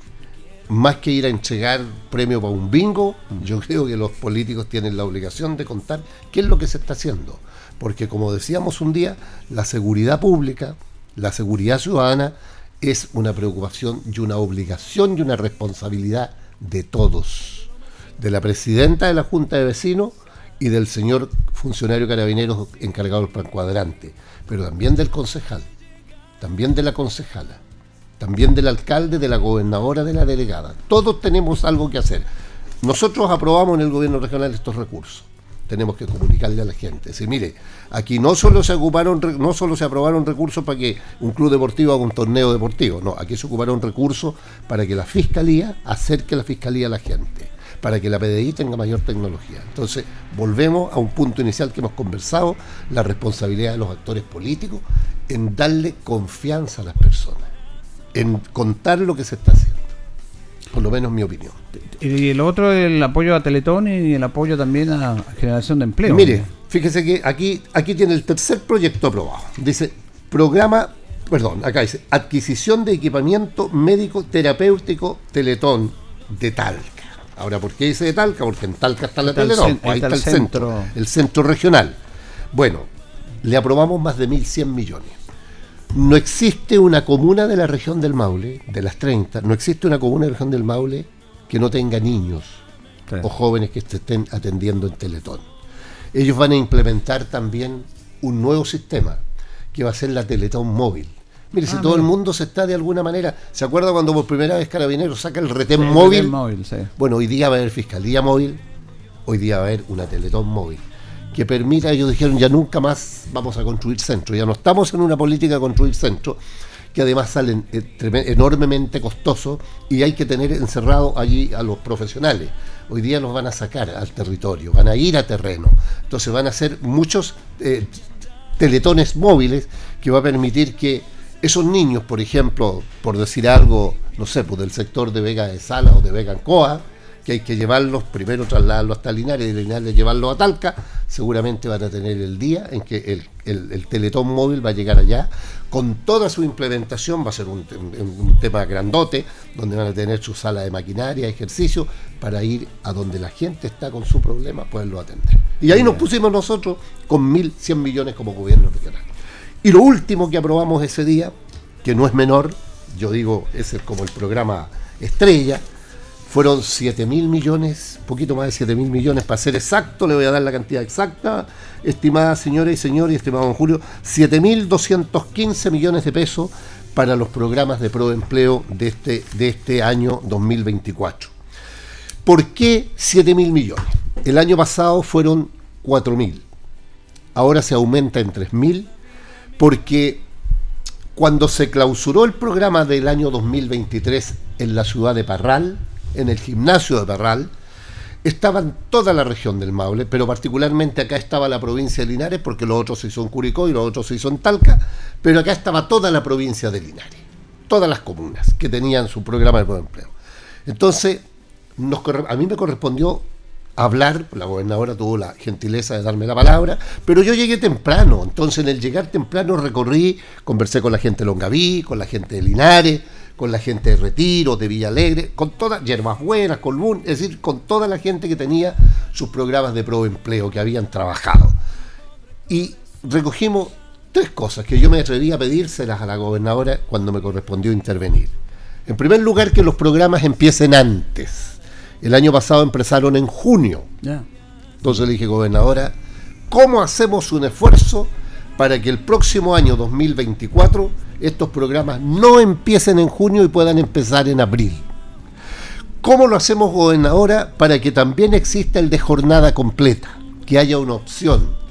más que ir a entregar premio para un bingo, yo creo que los políticos tienen la obligación de contar qué es lo que se está haciendo. Porque como decíamos un día, la seguridad pública, la seguridad ciudadana, es una preocupación y una obligación y una responsabilidad de todos, de la presidenta de la Junta de Vecinos y del señor funcionario carabinero encargado del plan cuadrante, pero también del concejal, también de la concejala, también del alcalde, de la gobernadora, de la delegada. Todos tenemos algo que hacer. Nosotros aprobamos en el gobierno regional estos recursos tenemos que comunicarle a la gente. Si mire, aquí no solo se ocuparon, no solo se aprobaron recursos para que un club deportivo haga un torneo deportivo, no, aquí se ocuparon recursos para que la fiscalía acerque la fiscalía a la gente, para que la PDI tenga mayor tecnología. Entonces, volvemos a un punto inicial que hemos conversado, la responsabilidad de los actores políticos en darle confianza a las personas, en contar lo que se está haciendo por lo menos mi opinión. Y el otro, el apoyo a Teletón y el apoyo también a generación de empleo. Mire, fíjese que aquí, aquí tiene el tercer proyecto aprobado. Dice, programa, perdón, acá dice, adquisición de equipamiento médico terapéutico Teletón de Talca. Ahora, ¿por qué dice de Talca? Porque en Talca está la Teletón, ahí está, el centro, el centro regional. Bueno, le aprobamos más de 1.100 millones no existe una comuna de la región del Maule, de las 30, no existe una comuna de la región del Maule que no tenga niños o jóvenes que estén atendiendo en Teletón. Ellos van a implementar también un nuevo sistema que va a ser la Teletón móvil. Mire, si ah, todo el mundo se está de alguna manera. ¿Se acuerda cuando por primera vez Carabineros saca el retén móvil? móvil Bueno, hoy día va a haber fiscalía móvil, hoy día va a haber una Teletón móvil que permita, ellos dijeron, ya nunca más vamos a construir centros, ya no estamos en una política de construir centros, que además salen eh, enormemente costosos y hay que tener encerrado allí a los profesionales. Hoy día los van a sacar al territorio, van a ir a terreno. Entonces van a hacer muchos eh, teletones móviles que va a permitir que esos niños, por ejemplo, por decir algo, no sé, pues del sector de Vega de Sala o de Vega Ancoa, que hay que llevarlos, primero trasladarlos hasta Linares y de Linares llevarlos a Talca, seguramente van a tener el día en que el, Teletón móvil va a llegar allá con toda su implementación, va a ser un, tema grandote, donde van a tener su sala de maquinaria, ejercicio, para ir a donde la gente está con su problema, poderlo atender. Y ahí nos pusimos nosotros con 1.100 millones como gobierno regional. Y lo último que aprobamos ese día, que no es menor, yo digo, ese es como el programa estrella, fueron 7 mil millones, poquito más de 7 mil millones, para ser exacto, le voy a dar la cantidad exacta, estimada señora y señor y estimado don Julio, 7 mil 215 millones de pesos para los programas de proempleo de este, de este año 2024. ¿Por qué 7 mil millones? El año pasado fueron 4 mil, ahora se aumenta en 3 mil, porque Cuando se clausuró el programa del año 2023 en la ciudad de Parral, en el gimnasio de Parral, estaban toda la región del Maule, pero particularmente acá estaba la provincia de Linares, porque los otros se hizo en Curicó y los otros se hizo en Talca, pero acá estaba toda la provincia de Linares, todas las comunas que tenían su programa de empleo. Entonces, a mí me correspondió hablar, la gobernadora tuvo la gentileza de darme la palabra, pero yo llegué temprano, entonces en el llegar temprano recorrí, conversé con la gente de Longaví, con la gente de Linares, con la gente de Retiro, de Villa Alegre, con todas, Yerbas Buenas, Colbún, es decir, con toda la gente que tenía sus programas de proempleo, que habían trabajado. Y recogimos tres cosas que yo me atreví a pedírselas a la gobernadora cuando me correspondió intervenir. En primer lugar, que los programas empiecen antes. El año pasado empezaron en junio. Entonces le dije, gobernadora, ¿cómo hacemos un esfuerzo para que el próximo año 2024 estos programas no empiecen en junio y puedan empezar en abril. ¿Cómo lo hacemos gobernadora para que también exista el de jornada completa? Que haya una opción.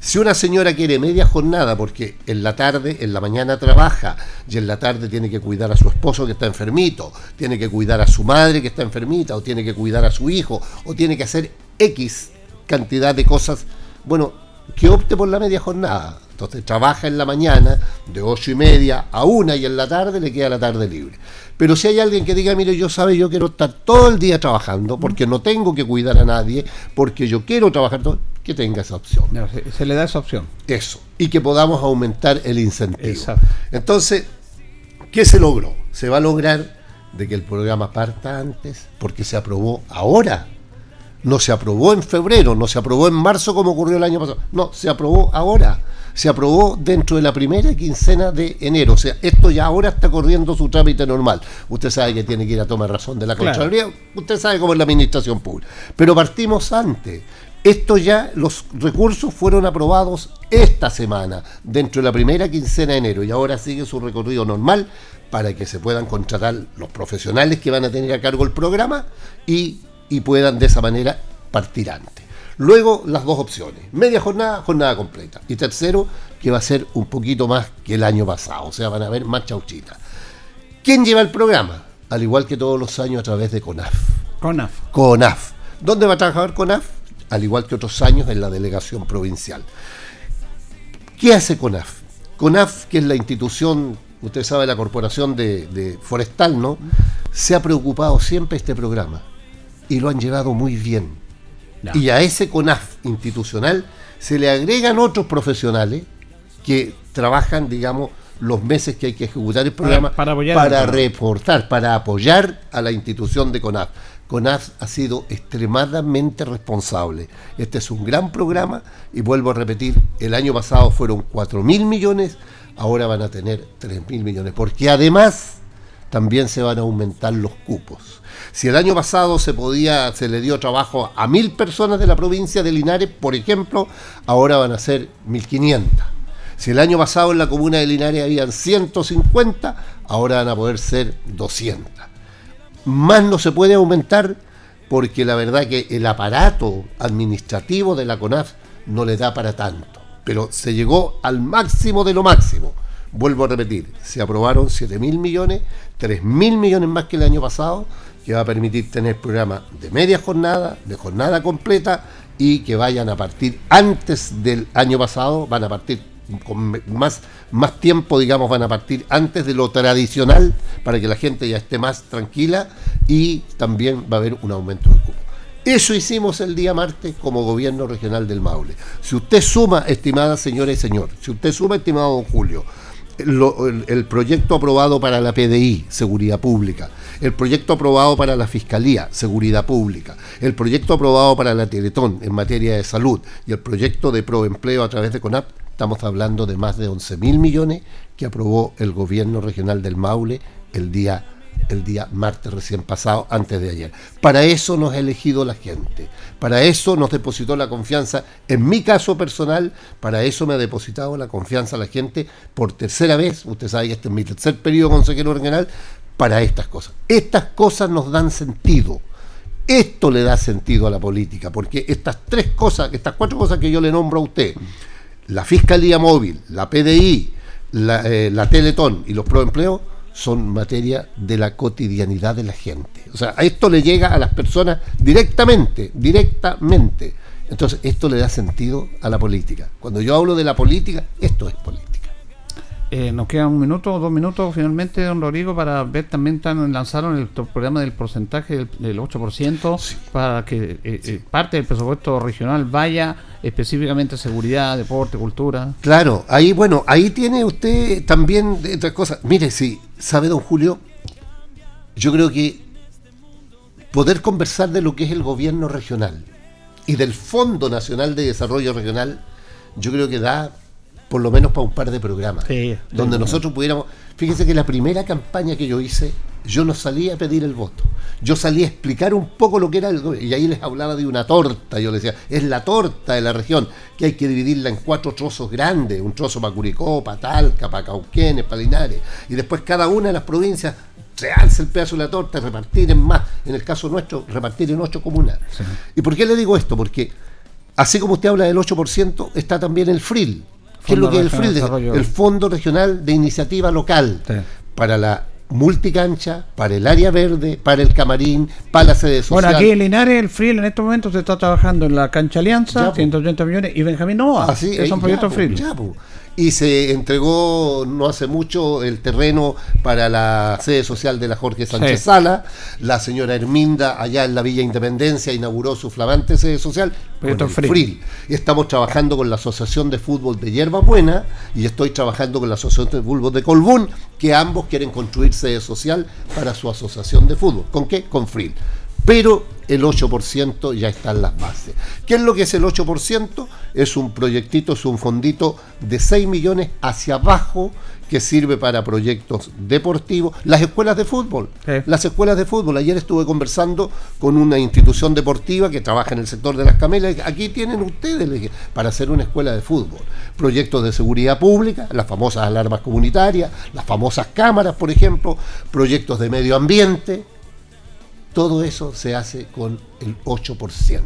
Si una señora quiere media jornada porque en la tarde, en la mañana trabaja y en la tarde tiene que cuidar a su esposo que está enfermito, tiene que cuidar a su madre que está enfermita o tiene que cuidar a su hijo o tiene que hacer X cantidad de cosas, bueno, que opte por la media jornada. Entonces trabaja en la mañana de ocho y media a una y en la tarde le queda la tarde libre. Pero si hay alguien que diga, mire, yo sabe, yo quiero estar todo el día trabajando porque no tengo que cuidar a nadie, porque yo quiero trabajar todo, que tenga esa opción. se, le da esa opción. Eso. Y que podamos aumentar el incentivo. Exacto. Entonces, ¿qué se logró? Se va a lograr de que el programa parta antes porque se aprobó ahora no se aprobó en febrero, no se aprobó en marzo como ocurrió el año pasado. No, se aprobó ahora. Se aprobó dentro de la primera quincena de enero. O sea, esto ya ahora está corriendo su trámite normal. Usted sabe que tiene que ir a tomar razón de la Contraloría. Usted sabe cómo es la administración pública. Pero partimos antes. Esto ya, los recursos fueron aprobados esta semana, dentro de la primera quincena de enero, y ahora sigue su recorrido normal para que se puedan contratar los profesionales que van a tener a cargo el programa y y puedan de esa manera partir antes. Luego las dos opciones, media jornada, jornada completa. Y tercero, que va a ser un poquito más que el año pasado, o sea, van a haber más chauchitas. ¿Quién lleva el programa? Al igual que todos los años a través de CONAF. CONAF. CONAF. ¿Dónde va a trabajar CONAF? Al igual que otros años en la delegación provincial. ¿Qué hace CONAF? CONAF, que es la institución, usted sabe, la corporación de, de forestal, ¿no? Se ha preocupado siempre este programa y lo han llevado muy bien. Y a ese CONAF institucional se le agregan otros profesionales que trabajan, digamos, los meses que hay que ejecutar el programa para, para reportar, para apoyar a la institución de CONAF. CONAF ha sido extremadamente responsable. Este es un gran programa y vuelvo a repetir, el año pasado fueron 4 mil millones, ahora van a tener 3 mil millones, porque además también se van a aumentar los cupos. Si el año pasado se podía, se le dio trabajo a mil personas de la provincia de Linares, por ejemplo, ahora van a ser 1500. Si el año pasado en la comuna de Linares habían 150, ahora van a poder ser 200. Más no se puede aumentar porque la verdad que el aparato administrativo de la CONAF no le da para tanto. Pero se llegó al máximo de lo máximo. Vuelvo a repetir, se aprobaron 7 mil millones, 3 mil millones más que el año pasado, que va a permitir tener programas de media jornada, de jornada completa y que vayan a partir antes del año pasado, van a partir con más, más tiempo, digamos, van a partir antes de lo tradicional para que la gente ya esté más tranquila y también va a haber un aumento de cupo. Eso hicimos el día martes como gobierno regional del Maule. Si usted suma, estimada señora y señor, si usted suma, estimado don Julio, el, proyecto aprobado para la PDI, Seguridad Pública, el proyecto aprobado para la Fiscalía, Seguridad Pública, el proyecto aprobado para la Teletón en materia de salud. Y el proyecto de proempleo a través de CONAP, estamos hablando de más de 11 mil millones que aprobó el gobierno regional del Maule el día el día martes recién pasado, antes de ayer. Para eso nos ha elegido la gente, para eso nos depositó la confianza, en mi caso personal, para eso me ha depositado la confianza la gente por tercera vez, usted sabe que este es mi tercer periodo consejero regional, para estas cosas. Estas cosas nos dan sentido. Esto le da sentido a la política, porque estas tres cosas, estas cuatro cosas que yo le nombro a usted, la Fiscalía Móvil, la PDI, la, eh, la Teletón y los proempleos son materia de la cotidianidad de la gente. O sea, a esto le llega a las personas directamente, directamente. Entonces, esto le da sentido a la política. Cuando yo hablo de la política, esto es política. Eh, nos queda un minuto o dos minutos finalmente, don Rodrigo, para ver también tan, lanzaron el programa del porcentaje del, 8% para que eh, eh, parte del presupuesto regional vaya específicamente a seguridad, deporte, cultura. Claro, ahí bueno, ahí tiene usted también otras cosas. Mire, si sabe don Julio, yo creo que poder conversar de lo que es el gobierno regional y del Fondo Nacional de Desarrollo Regional, yo creo que da por lo menos para un par de programas, donde nosotros pudiéramos... Fíjense que la primera campaña que yo hice, yo no salí a pedir el voto, yo salí a explicar un poco lo que era el y ahí les hablaba de una torta, yo les decía, es la torta de la región, que hay que dividirla en cuatro trozos grandes, un trozo para Curicó, para Talca, para Cauquenes, para Linares, y después cada una de las provincias se alza el pedazo de la torta, repartir en más, en el caso nuestro, repartir en ocho comunas. ¿Y por qué le digo esto? Porque así como usted habla del 8%, está también el FRIL, ¿Qué es lo que es el FRIL? El Fondo Regional de Iniciativa Local. Para la multicancha, para el área verde, para el camarín, para la sede social. Bueno, aquí en Linares, el FRIL en estos momentos se está trabajando en la cancha Alianza, 180 millones, y Benjamín Noa. Así, es un proyecto FRIL y se entregó no hace mucho el terreno para la sede social de la Jorge Sánchez Sala. La señora Herminda, allá en la Villa Independencia, inauguró su flamante sede social con el Fril. Y estamos trabajando con la Asociación de Fútbol de Hierba Buena y estoy trabajando con la Asociación de Fútbol de Colbún, que ambos quieren construir sede social para su asociación de fútbol. ¿Con qué? Con Fril pero el 8% ya está en las bases. ¿Qué es lo que es el 8%? Es un proyectito, es un fondito de 6 millones hacia abajo que sirve para proyectos deportivos. Las escuelas de fútbol, las escuelas de fútbol. Ayer estuve conversando con una institución deportiva que trabaja en el sector de las camelas. Aquí tienen ustedes para hacer una escuela de fútbol. Proyectos de seguridad pública, las famosas alarmas comunitarias, las famosas cámaras, por ejemplo, proyectos de medio ambiente todo eso se hace con el 8%.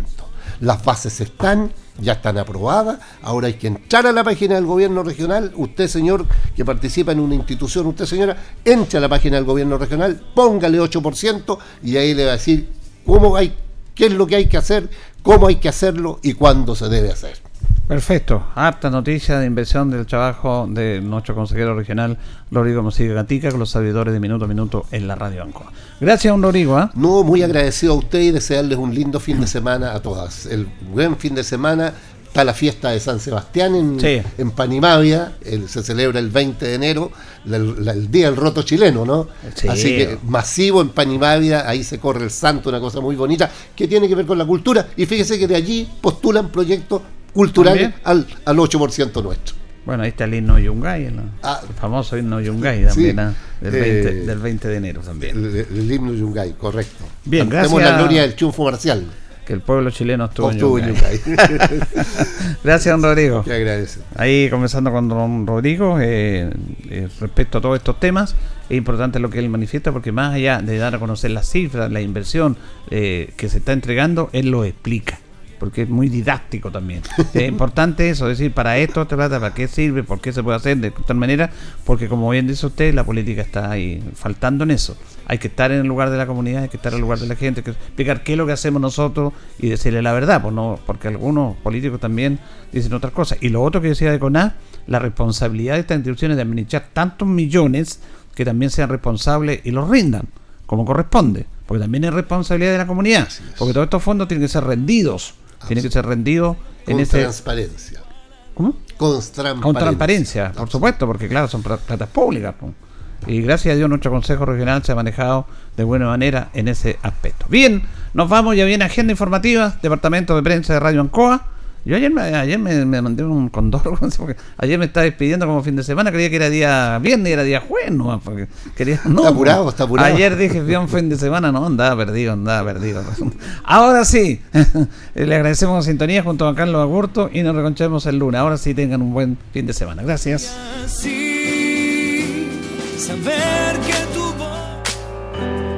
Las bases están, ya están aprobadas, ahora hay que entrar a la página del gobierno regional, usted señor que participa en una institución, usted señora, entre a la página del gobierno regional, póngale 8% y ahí le va a decir cómo hay, qué es lo que hay que hacer, cómo hay que hacerlo y cuándo se debe hacer. Perfecto, apta noticia de inversión del trabajo de nuestro consejero regional, Rodrigo Mosiga Gatica, con los servidores de Minuto a Minuto en la Radio Ancoa. Gracias, don Rodrigo. ¿ah? No, muy agradecido a usted y desearles un lindo fin de semana a todas. El buen fin de semana está la fiesta de San Sebastián en, en Panimavia, se celebra el 20 de enero, el, Día del Roto Chileno, ¿no? Así que masivo en Panimavia, ahí se corre el santo, una cosa muy bonita, que tiene que ver con la cultura. Y fíjese que de allí postulan proyectos cultural al, al 8% nuestro. Bueno, ahí está el himno Yungay, ah. el famoso himno Yungay también, ¿ah? del, 20, eh, del, 20, de enero también. El, himno Yungay, correcto. Bien, gracias. Tenemos la gloria del triunfo marcial. Que el pueblo chileno estuvo, en Yungay. [LAUGHS] gracias, don Rodrigo. Te agradece. Ahí comenzando con don Rodrigo, eh, eh, respecto a todos estos temas, es importante lo que él manifiesta porque más allá de dar a conocer las cifras, la inversión que se está entregando, él lo explica porque es muy didáctico también. [LAUGHS] es importante eso, decir, para esto te trata, para qué sirve, por qué se puede hacer de tal manera, porque como bien dice usted, la política está ahí faltando en eso. Hay que estar en el lugar de la comunidad, hay que estar en el lugar de la gente, hay que explicar qué es lo que hacemos nosotros y decirle la verdad, pues no, porque algunos políticos también dicen otras cosas. Y lo otro que decía de CONA, la responsabilidad de estas instituciones de administrar tantos millones que también sean responsables y los rindan como corresponde, porque también es responsabilidad de la comunidad, porque todos estos fondos tienen que ser rendidos tiene que ser rendido en ese... transparencia. ¿Cómo? Con transparencia. Con transparencia, por supuesto, porque claro, son platas públicas. Y gracias a Dios nuestro Consejo Regional se ha manejado de buena manera en ese aspecto. Bien, nos vamos, ya viene agenda informativa, Departamento de Prensa de Radio Ancoa. Yo ayer, me, ayer me, mandé un condor, [LAUGHS] porque ayer me estaba despidiendo como fin de semana, creía que era día viernes y era día jueves, no, porque quería, no, está apurado, está apurado. Ayer dije, fui un fin de semana, no, andaba perdido, andaba perdido. Ahora sí, [LAUGHS] le agradecemos la sintonía junto a Carlos Agurto y nos reconchemos el lunes. Ahora sí tengan un buen fin de semana. Gracias. saber que